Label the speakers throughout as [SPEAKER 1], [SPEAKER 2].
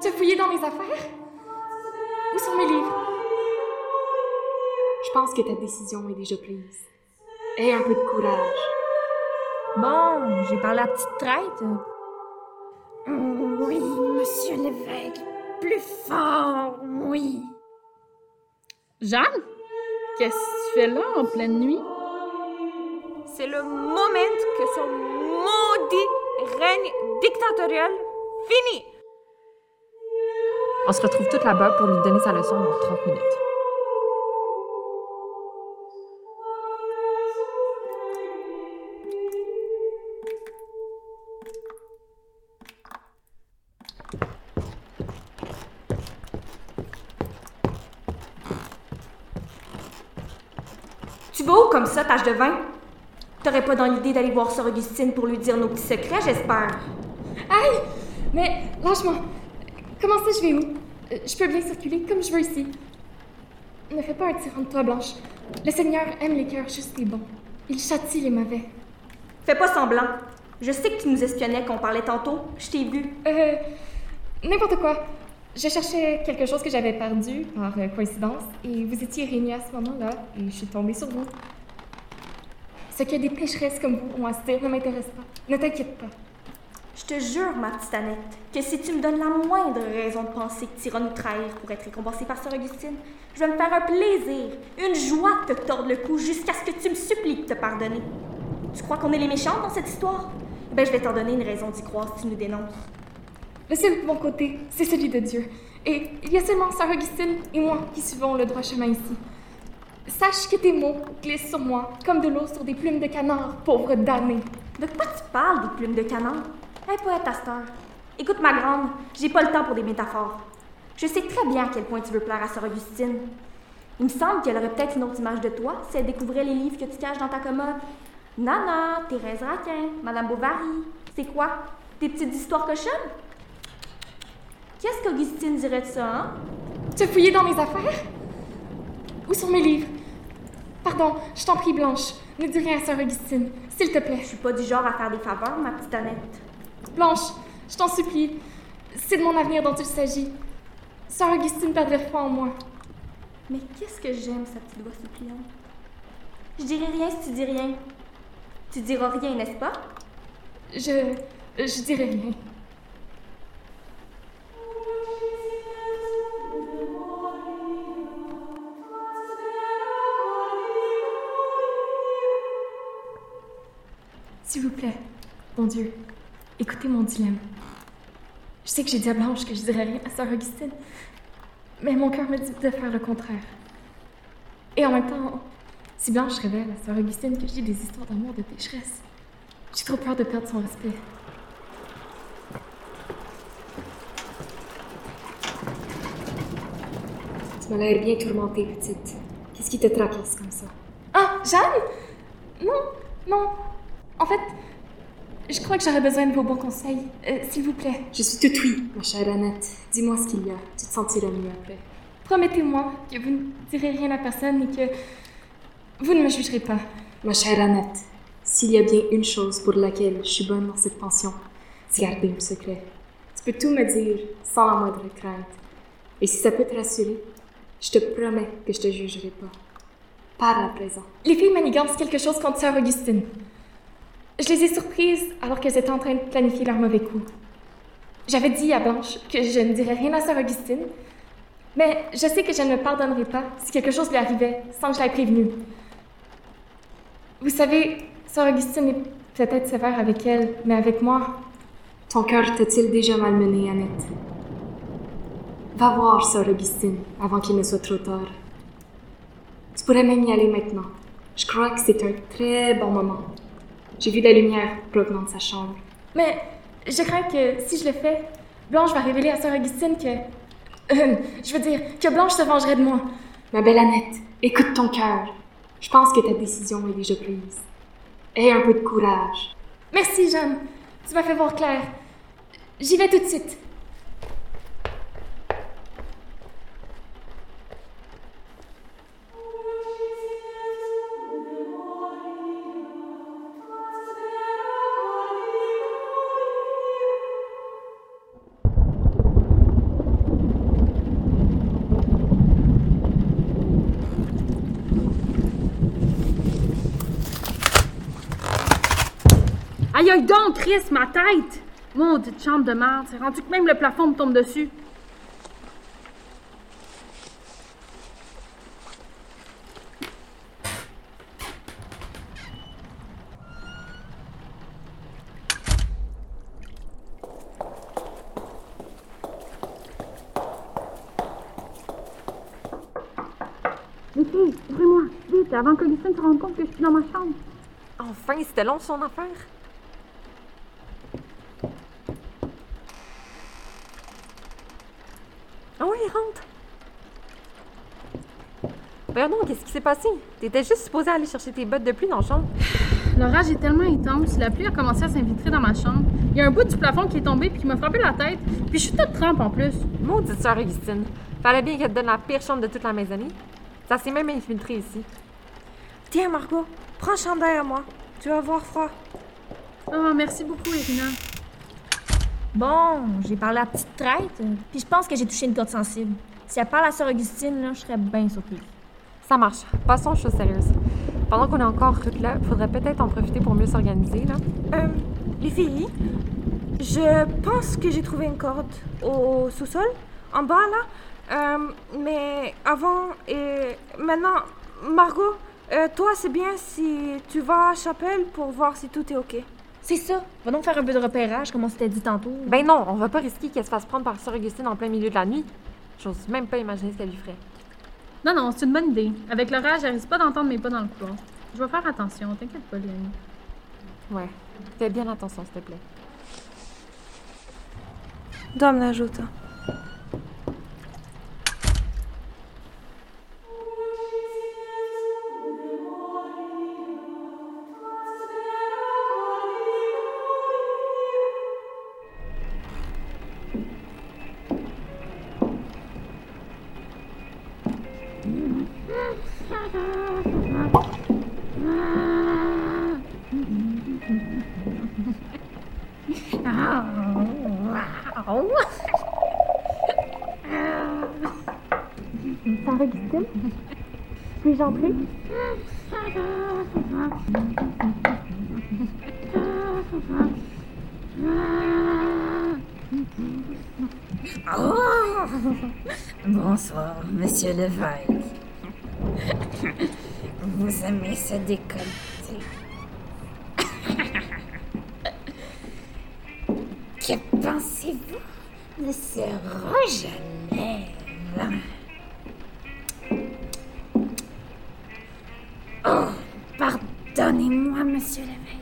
[SPEAKER 1] Tu as fouillé dans mes affaires? Où sont mes livres?
[SPEAKER 2] Je pense que ta décision est déjà prise. Aie un peu de courage.
[SPEAKER 3] Bon, j'ai parlé à la petite traite.
[SPEAKER 4] Oui, monsieur l'évêque. Plus fort, oui.
[SPEAKER 5] Jeanne? Qu'est-ce que tu fais là en pleine nuit?
[SPEAKER 3] C'est le moment que son maudit règne dictatorial finit.
[SPEAKER 6] On se retrouve toutes là-bas pour lui donner sa leçon dans 30 minutes.
[SPEAKER 7] Tu vas où comme ça, tâche de vin? T'aurais pas dans l'idée d'aller voir Sœur Augustine pour lui dire nos petits secrets, j'espère.
[SPEAKER 1] Aïe! Mais lâche-moi. Comment ça, je vais où? Euh, Je peux bien circuler comme je veux ici. Ne fais pas un tyran de toi, Blanche. Le Seigneur aime les cœurs justes et bons. Il châtie les mauvais.
[SPEAKER 7] Fais pas semblant. Je sais que tu nous espionnais quand on parlait tantôt. Je t'ai vu.
[SPEAKER 1] Euh. N'importe quoi. Je cherchais quelque chose que j'avais perdu par euh, coïncidence et vous étiez réunis à ce moment-là et je suis tombée sur vous. Ce que des pécheresses comme vous ont à se dire ne m'intéresse pas. Ne t'inquiète pas.
[SPEAKER 7] Je te jure, ma petite Annette, que si tu me donnes la moindre raison de penser que tu iras nous trahir pour être récompensée par Sœur Augustine, je vais me faire un plaisir, une joie de te tordre le cou jusqu'à ce que tu me supplies de te pardonner. Tu crois qu'on est les méchants dans cette histoire? Ben, je vais t'en donner une raison d'y croire si tu nous dénonces.
[SPEAKER 1] Le seul bon côté, c'est celui de Dieu. Et il y a seulement Sœur Augustine et moi qui suivons le droit chemin ici. Sache que tes mots glissent sur moi comme de l'eau sur des plumes de canard, pauvre damné.
[SPEAKER 7] De quoi tu parles, des plumes de canon? Un poète à cette heure. Écoute, ma grande, j'ai pas le temps pour des métaphores. Je sais très bien à quel point tu veux plaire à Sœur Augustine. Il me semble qu'elle aurait peut-être une autre image de toi si elle découvrait les livres que tu caches dans ta commode. Nana, Thérèse Raquin, Madame Bovary. C'est quoi? Des petites histoires cochonnes? Qu'est-ce qu'Augustine dirait de ça, hein?
[SPEAKER 1] Tu as fouillé dans mes affaires? Où sont mes livres? Pardon, je t'en prie, Blanche. Ne dis rien à Sœur Augustine, s'il te plaît.
[SPEAKER 7] Je suis pas du genre à faire des faveurs, ma petite Annette.
[SPEAKER 1] Blanche, je t'en supplie. C'est de mon avenir dont il s'agit. Sœur Augustine perdrait foi en moi.
[SPEAKER 7] Mais qu'est-ce que j'aime, sa petite voix suppliante? Je dirai rien si tu dis rien. Tu diras rien, n'est-ce pas?
[SPEAKER 1] Je. Je dirai rien. S'il vous plaît, mon Dieu, écoutez mon dilemme. Je sais que j'ai dit à Blanche que je dirais rien à Sœur Augustine, mais mon cœur me dit de faire le contraire. Et en même temps, si Blanche révèle à Sœur Augustine que je dis des histoires d'amour de pécheresse, j'ai trop peur de perdre son respect.
[SPEAKER 2] Tu m'as l'air bien tourmentée, petite. Qu'est-ce qui te tracasse comme ça?
[SPEAKER 1] Ah, Jeanne? Non, non. En fait, je crois que j'aurais besoin de vos bons conseils. Euh, S'il vous plaît,
[SPEAKER 2] Je suis toute oui, ma chère Annette. Dis-moi ce qu'il y a. Tu te sentiras mieux après.
[SPEAKER 1] promettez-moi que vous ne direz rien à personne et que vous ne me jugerez pas.
[SPEAKER 2] Ma chère Annette, s'il y a bien une chose pour laquelle je suis bonne dans cette pension, c'est garder le secret. Tu peux tout me dire sans la moindre crainte. Et si ça peut te rassurer, je te promets que je te jugerai pas. Parle à présent.
[SPEAKER 1] Les filles manigancent quelque chose contre Sœur Augustine. Je les ai surprises alors qu'elles étaient en train de planifier leur mauvais coup. J'avais dit à Blanche que je ne dirais rien à Sœur Augustine, mais je sais que je ne me pardonnerai pas si quelque chose lui arrivait sans que je l'aie prévenue. Vous savez, Sœur Augustine est peut-être sévère avec elle, mais avec moi,
[SPEAKER 2] Ton cœur t'a-t-il déjà malmené, Annette? Va voir Sœur Augustine avant qu'il ne soit trop tard. Tu pourrais même y aller maintenant. Je crois que c'est un très bon moment. J'ai vu la lumière provenant de sa chambre.
[SPEAKER 1] Mais je crains que si je le fais, Blanche va révéler à Sœur Augustine que. Euh, je veux dire, que Blanche se vengerait de moi.
[SPEAKER 2] Ma belle Annette, écoute ton cœur. Je pense que ta décision est déjà prise. Aie un peu de courage.
[SPEAKER 1] Merci, Jeanne. Tu m'as fait voir clair. J'y vais tout de suite.
[SPEAKER 5] Ma tête! Maudite chambre de merde, c'est rendu que même le plafond me tombe dessus. Les filles, ouvrez-moi, vite, avant que Lucine se rende compte que je suis dans ma chambre.
[SPEAKER 6] Enfin, c'était long son affaire. Ah oui, rentre. Ben non, qu'est-ce qui s'est passé? T'étais juste supposé aller chercher tes bottes de pluie dans la chambre.
[SPEAKER 5] L'orage est tellement intense, la pluie a commencé à s'infiltrer dans ma chambre. Il y a un bout du plafond qui est tombé puis qui m'a frappé la tête, puis je suis toute trempe en plus.
[SPEAKER 6] Maudite sœur Augustine. Fallait bien qu'elle te donne la pire chambre de toute la maisonnée. Ça s'est même infiltré ici.
[SPEAKER 4] Tiens, Margot, prends un chandail à moi. Tu vas avoir froid.
[SPEAKER 5] Oh, merci beaucoup, Irina.
[SPEAKER 7] Bon, j'ai parlé à la petite traite, puis je pense que j'ai touché une corde sensible. Si elle parle à Sœur Augustine, là, je serais bien surprise.
[SPEAKER 6] Ça marche. Passons aux choses sérieuses. Pendant qu'on est encore toutes là, faudrait peut-être en profiter pour mieux s'organiser, là.
[SPEAKER 4] Euh, les filles, je pense que j'ai trouvé une corde au sous-sol, en bas là. Euh, mais avant et maintenant, Margot, euh, toi, c'est bien si tu vas à Chapelle pour voir si tout est OK.
[SPEAKER 7] C'est ça. Va donc faire un peu de repérage, comme on s'était dit tantôt.
[SPEAKER 6] Ben non, on va pas risquer qu'elle se fasse prendre par Sœur Augustine en plein milieu de la nuit. J'ose même pas imaginer ce qu'elle lui ferait.
[SPEAKER 5] Non, non, c'est une bonne idée. Avec l'orage, j'arrive pas d'entendre mes pas dans le couloir. Je vais faire attention, t'inquiète pas, Léonie.
[SPEAKER 6] Ouais. Fais bien attention, s'il te plaît.
[SPEAKER 4] Dame l'ajută.
[SPEAKER 1] Entrer?
[SPEAKER 4] Bonsoir, monsieur Levaille. Vous aimez ce décolleté? que pensez-vous de ce rouge? Monsieur Levaille.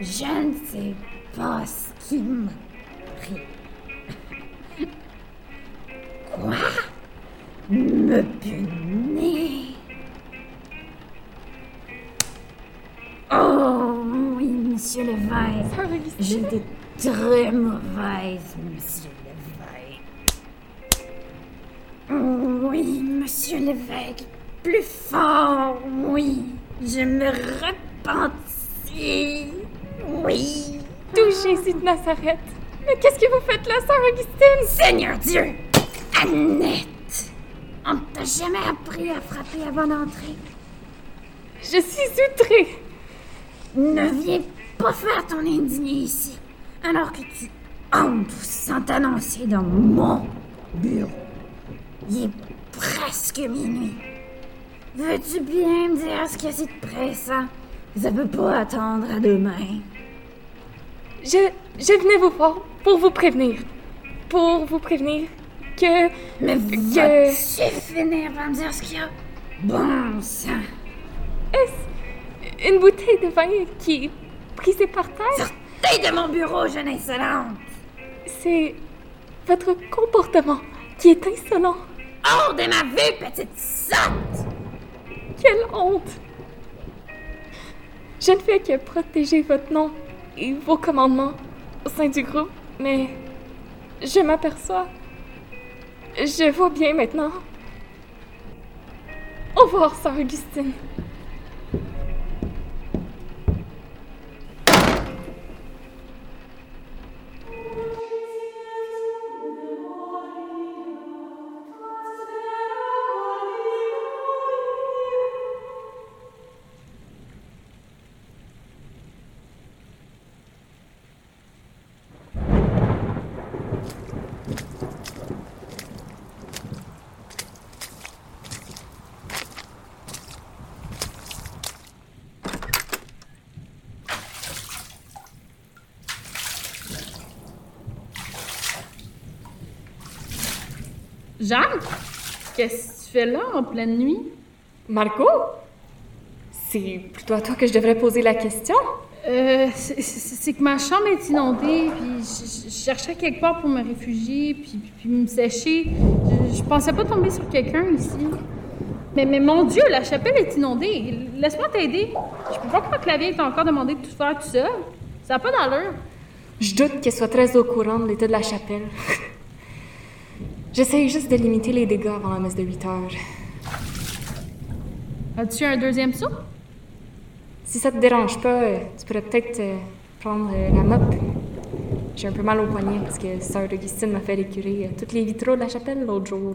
[SPEAKER 4] Je ne sais pas ce qui m'a pris. Quoi? Me punir? Oh, oui, monsieur
[SPEAKER 1] Augustine?
[SPEAKER 4] J'étais très mauvaise, monsieur Lévesque. Oui, monsieur Lévesque. Plus fort, oui. Je me repentis. Oui.
[SPEAKER 1] Tout Jésus de Nazareth! Mais qu'est-ce que vous faites là, Sœur Augustine?
[SPEAKER 4] Seigneur Dieu! Annette! On t'a jamais appris à frapper avant d'entrer.
[SPEAKER 1] Je suis outrée!
[SPEAKER 4] Ne viens pas faire ton indigné ici, alors que tu entres sans t'annoncer dans mon bureau. Il est presque minuit. Veux-tu bien me dire ce que c'est de pressant? Ça peut pas attendre à demain.
[SPEAKER 1] Je, je venais vous voir pour vous prévenir. Pour vous prévenir que.
[SPEAKER 4] Mais
[SPEAKER 1] Que-
[SPEAKER 4] vas-tu finir par me dire ce qu'il y a? Bon sang!
[SPEAKER 1] Est-ce une bouteille de vin qui est brisée par terre?
[SPEAKER 4] Sortez de mon bureau, jeune insolente!
[SPEAKER 1] C'est votre comportement qui est insolent.
[SPEAKER 4] Hors de ma vue, petite sotte!
[SPEAKER 1] Quelle honte! Je ne fais que protéger votre nom et vos commandements au sein du groupe, mais je m'aperçois. Je vois bien maintenant. Au revoir, Sœur Augustine.
[SPEAKER 5] Jacques, qu'est-ce que tu fais là en pleine nuit?
[SPEAKER 1] Marco? C'est plutôt à toi que je devrais poser la question.
[SPEAKER 5] Euh, c'est- que ma chambre est inondée, puis je, je cherchais quelque part pour me réfugier, puis, puis, puis me sécher. Je, je pensais pas tomber sur quelqu'un ici. Mais, mais mon Dieu, la chapelle est inondée. Laisse-moi t'aider. Je peux pas croire que la vieille t'a encore demandé de tout faire tout seul. Ça n'a pas d'allure.
[SPEAKER 1] Je doute qu'elle soit très au courant de l'état de la chapelle. J'essaye juste de limiter les dégâts avant la messe de 8 heures.
[SPEAKER 5] As-tu un deuxième saut?
[SPEAKER 1] Si ça te dérange pas, tu pourrais peut-être euh, prendre euh, la mop. J'ai un peu mal au poignet parce que Sœur Augustine m'a fait récurer euh, toutes les vitraux de la chapelle l'autre jour.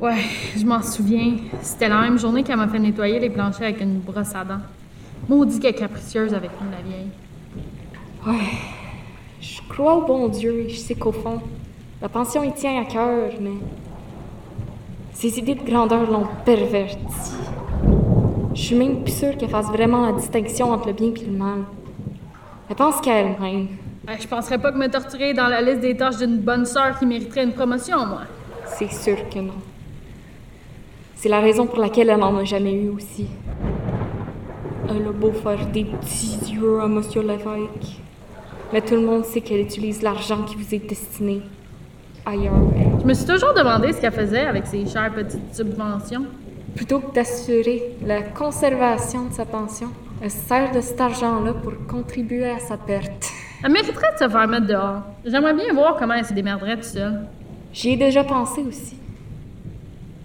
[SPEAKER 5] Ouais, je m'en souviens. C'était la même journée qu'elle m'a fait nettoyer les planchers avec une brosse à dents. Maudit qu'elle est capricieuse avec nous, la vieille.
[SPEAKER 1] Ouais. Je crois au bon Dieu et je sais qu'au fond, la pension y tient à cœur, mais. Ses idées de grandeur l'ont pervertie. Je suis même plus sûre qu'elle fasse vraiment la distinction entre le bien et le mal. Elle pense qu'à elle-même.
[SPEAKER 5] Ouais, je penserais pas que me torturer est dans la liste des tâches d'une bonne sœur qui mériterait une promotion, moi.
[SPEAKER 1] C'est sûr que non. C'est la raison pour laquelle elle n'en a jamais eu aussi. Elle a beau faire des petits yeux à Monsieur l'évêque. Mais tout le monde sait qu'elle utilise l'argent qui vous est destiné ailleurs.
[SPEAKER 5] Je me suis toujours demandé ce qu'elle faisait avec ses chères petites subventions.
[SPEAKER 1] Plutôt que d'assurer la conservation de sa pension, elle se sert de cet argent-là pour contribuer à sa perte.
[SPEAKER 5] Elle mériterait de se faire mettre dehors. J'aimerais bien voir comment elle se démerderait toute seule.
[SPEAKER 1] J'y ai déjà pensé aussi.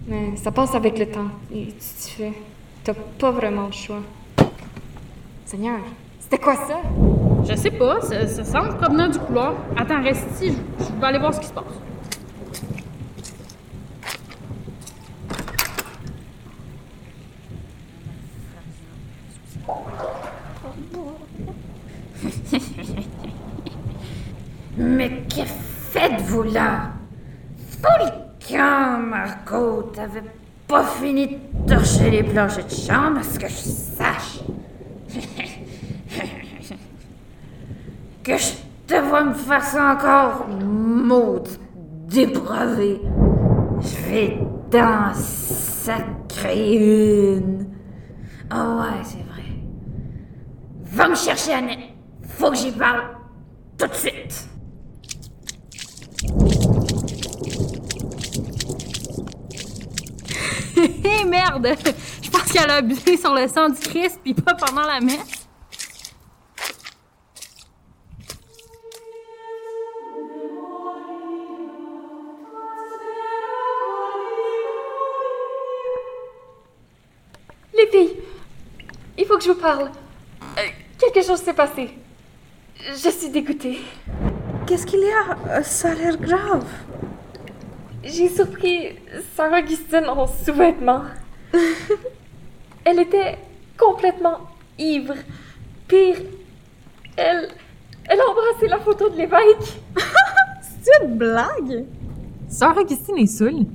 [SPEAKER 1] Mais ça passe avec le temps. Et tu fais. T'as pas vraiment le choix. Seigneur, c'était quoi ça?
[SPEAKER 5] Je sais pas, ça, ça semble provenant du couloir. Attends, reste ici, je, vais aller voir ce qui se passe.
[SPEAKER 4] Mais que faites-vous là? Quand, Marco? T'avais pas fini de torcher les planchers de chambre, à ce que je sache. Que je te vois me faire ça encore, maudit dépravé. Je vais t'en sacrer une. Ah ouais, c'est vrai. Va me chercher Annette. Faut que j'y parle tout de suite.
[SPEAKER 5] Hé merde! Je pense qu'elle a abusé sur le sang du Christ, puis pas pendant la messe.
[SPEAKER 1] Les filles, il faut que je vous parle. Euh, quelque chose s'est passé. Je suis dégoûtée.
[SPEAKER 3] Qu'est-ce qu'il y a? Euh, Ça a l'air grave.
[SPEAKER 1] J'ai surpris Sœur Augustine en sous-vêtements. elle était complètement ivre. Pire, elle. Elle a embrassé la photo de l'évêque.
[SPEAKER 3] C'est une blague?
[SPEAKER 6] Sœur Augustine est saoule.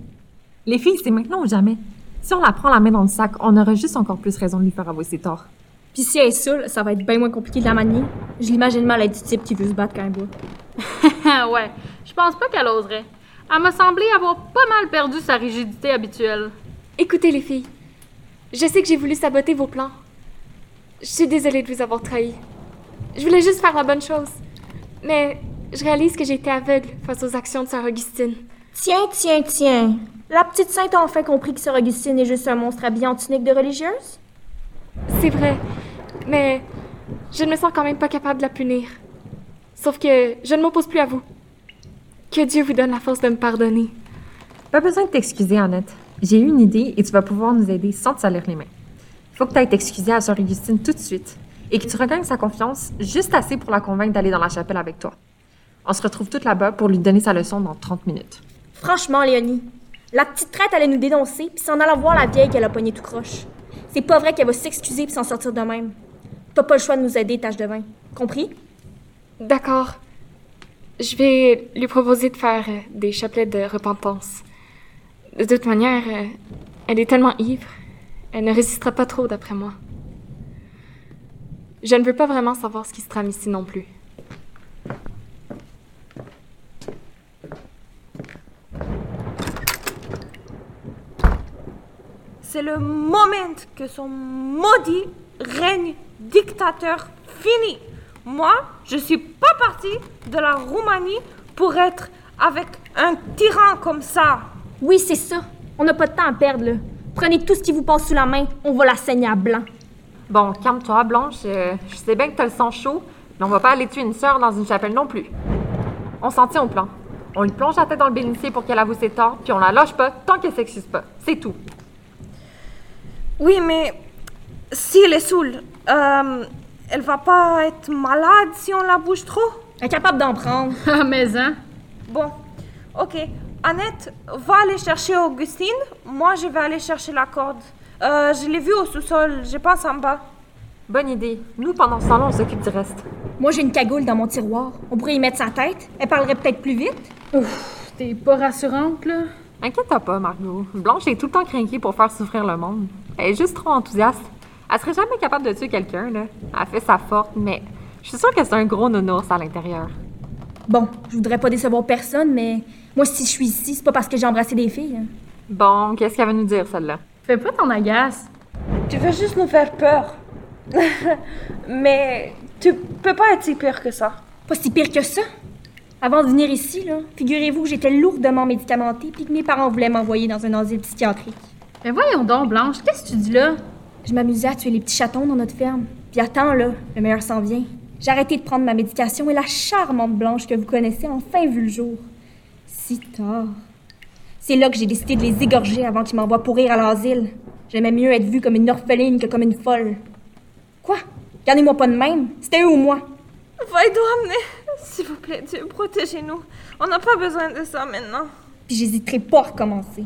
[SPEAKER 6] Les filles, c'est maintenant ou jamais. Si on la prend la main dans le sac, on aurait juste encore plus raison de lui faire avouer ses torts.
[SPEAKER 7] Puis si elle est saoule, ça va être bien moins compliqué de la manier. Je l'imagine mal être du type qui veut se battre quand elle boit.
[SPEAKER 5] ouais, je pense pas qu'elle oserait. Elle m'a semblé avoir pas mal perdu sa rigidité habituelle.
[SPEAKER 1] Écoutez, les filles. Je sais que j'ai voulu saboter vos plans. Je suis désolée de vous avoir trahi. Je voulais juste faire la bonne chose. Mais je réalise que j'ai été aveugle face aux actions de Sœur Augustine.
[SPEAKER 7] Tiens, tiens, tiens. La petite sainte a enfin compris que Sœur Augustine est juste un monstre habillé en tunique de religieuse?
[SPEAKER 1] C'est vrai, mais je ne me sens quand même pas capable de la punir. Sauf que je ne m'oppose plus à vous. Que Dieu vous donne la force de me pardonner.
[SPEAKER 6] Pas besoin de t'excuser, Annette. J'ai eu une idée et tu vas pouvoir nous aider sans te salir les mains. Il faut que tu ailles t'excuser à Sœur Augustine tout de suite et que tu regagnes sa confiance juste assez pour la convaincre d'aller dans la chapelle avec toi. On se retrouve toutes là-bas pour lui donner sa leçon dans 30 minutes.
[SPEAKER 7] Franchement, Léonie, la petite traite allait nous dénoncer puis s'en allant voir la vieille qu'elle a pognée tout croche. C'est pas vrai qu'elle va s'excuser puis s'en sortir de même. T'as pas le choix de nous aider, tâche de vin. Compris?
[SPEAKER 1] D'accord. Je vais lui proposer de faire euh, des chapelets de repentance. De toute manière, euh, elle est tellement ivre. Elle ne résistera pas trop, d'après moi. Je ne veux pas vraiment savoir ce qui se trame ici non plus.
[SPEAKER 3] C'est le moment que son maudit règne dictateur finit. Moi, je suis pas partie de la Roumanie pour être avec un tyran comme ça.
[SPEAKER 7] Oui, c'est ça. On n'a pas de temps à perdre, là. Prenez tout ce qui vous passe sous la main, on va la saigner à blanc.
[SPEAKER 6] Bon, calme-toi, Blanche. euh, je sais bien que t'as le sang chaud, mais on va pas aller tuer une sœur dans une chapelle non plus. On s'en tient au plan. On lui plonge la tête dans le bénitier pour qu'elle avoue ses torts, puis on la lâche pas tant qu'elle s'excuse pas. C'est tout.
[SPEAKER 3] Oui, mais si elle est saoule, euh, elle va pas être malade si on la bouge trop?
[SPEAKER 7] Incapable d'en prendre.
[SPEAKER 5] Ah, mais hein?
[SPEAKER 3] Bon, ok. Annette, va aller chercher Augustine. Moi, je vais aller chercher la corde. Euh, je l'ai vue au sous-sol, je pense en bas.
[SPEAKER 6] Bonne idée. Nous, pendant ce temps-là, on s'occupe du reste.
[SPEAKER 7] Moi, j'ai une cagoule dans mon tiroir. On pourrait y mettre sa tête. Elle parlerait peut-être plus vite.
[SPEAKER 5] T'es pas rassurante, là?
[SPEAKER 6] Inquiète-toi pas, Margot. Blanche est tout le temps craquée pour faire souffrir le monde. Elle est juste trop enthousiaste. Elle serait jamais capable de tuer quelqu'un, là. Elle fait sa forte, mais je suis sûre que c'est un gros nounours à l'intérieur.
[SPEAKER 7] Bon, je voudrais pas décevoir personne, mais moi, si je suis ici, c'est pas parce que j'ai embrassé des filles. hein.
[SPEAKER 6] Bon, qu'est-ce qu'elle va nous dire, celle-là?
[SPEAKER 5] Fais pas ton agace.
[SPEAKER 3] Tu veux juste nous faire peur. mais tu peux pas être si pire que ça.
[SPEAKER 7] Pas si pire que ça? Avant de venir ici, là, figurez-vous que j'étais lourdement médicamentée puis que mes parents voulaient m'envoyer dans un asile psychiatrique.
[SPEAKER 5] Mais voyons donc, Blanche, qu'est-ce que tu dis là?
[SPEAKER 7] Je m'amusais à tuer les petits chatons dans notre ferme. Puis attends, là, le meilleur s'en vient. J'ai arrêté de prendre ma médication et la charmante Blanche que vous connaissez a enfin vu le jour. Si tard. C'est là que j'ai décidé de les égorger avant qu'ils m'envoient pourrir à l'asile. J'aimais mieux être vue comme une orpheline que comme une folle. Quoi? Regardez-moi pas de même. C'était eux ou moi?
[SPEAKER 3] Va-y-toi amener. S'il vous plaît, Dieu, protégez-nous. On n'a pas besoin de ça maintenant.
[SPEAKER 7] Puis j'hésiterai pas à recommencer.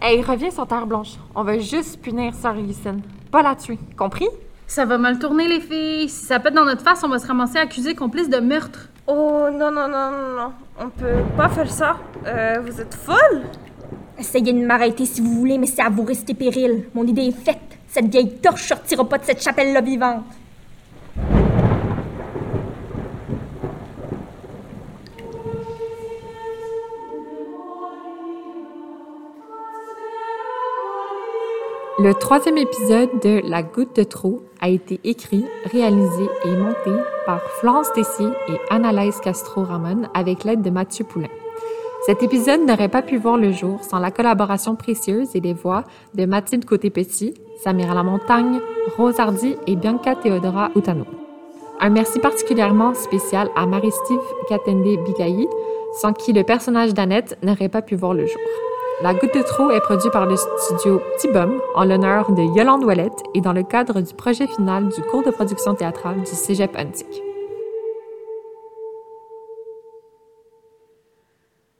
[SPEAKER 6] Hey, reviens sur Terre Blanche. On va juste punir Sœur Augustine. Pas la tuer. Compris?
[SPEAKER 5] Ça va mal tourner, les filles. Si ça pète dans notre face, on va se ramasser accusés complices de meurtre.
[SPEAKER 3] Oh non, non, non, non, non. On peut pas faire ça. Euh, vous êtes folle
[SPEAKER 7] Essayez de m'arrêter si vous voulez, mais c'est à vous risquer péril. Mon idée est faite. Cette vieille torche sortira pas de cette chapelle-là vivante.
[SPEAKER 6] Le troisième épisode de La goutte de trop a été écrit, réalisé et monté par Florence Tessier et Annalaise Castro-Ramon avec l'aide de Mathieu Poulain. Cet épisode n'aurait pas pu voir le jour sans la collaboration précieuse et les voix de Mathilde Côté-Petit, Samira Lamontagne, Rose Hardy et Bianca Theodora Utano. Un merci particulièrement spécial à Marie-Steve Katende Bigayi, sans qui le personnage d'Annette n'aurait pas pu voir le jour. La Goutte de trop est produit par le studio Petit Bum en l'honneur de Yolande Ouellette et dans le cadre du projet final du cours de production théâtrale du Cégep Antique.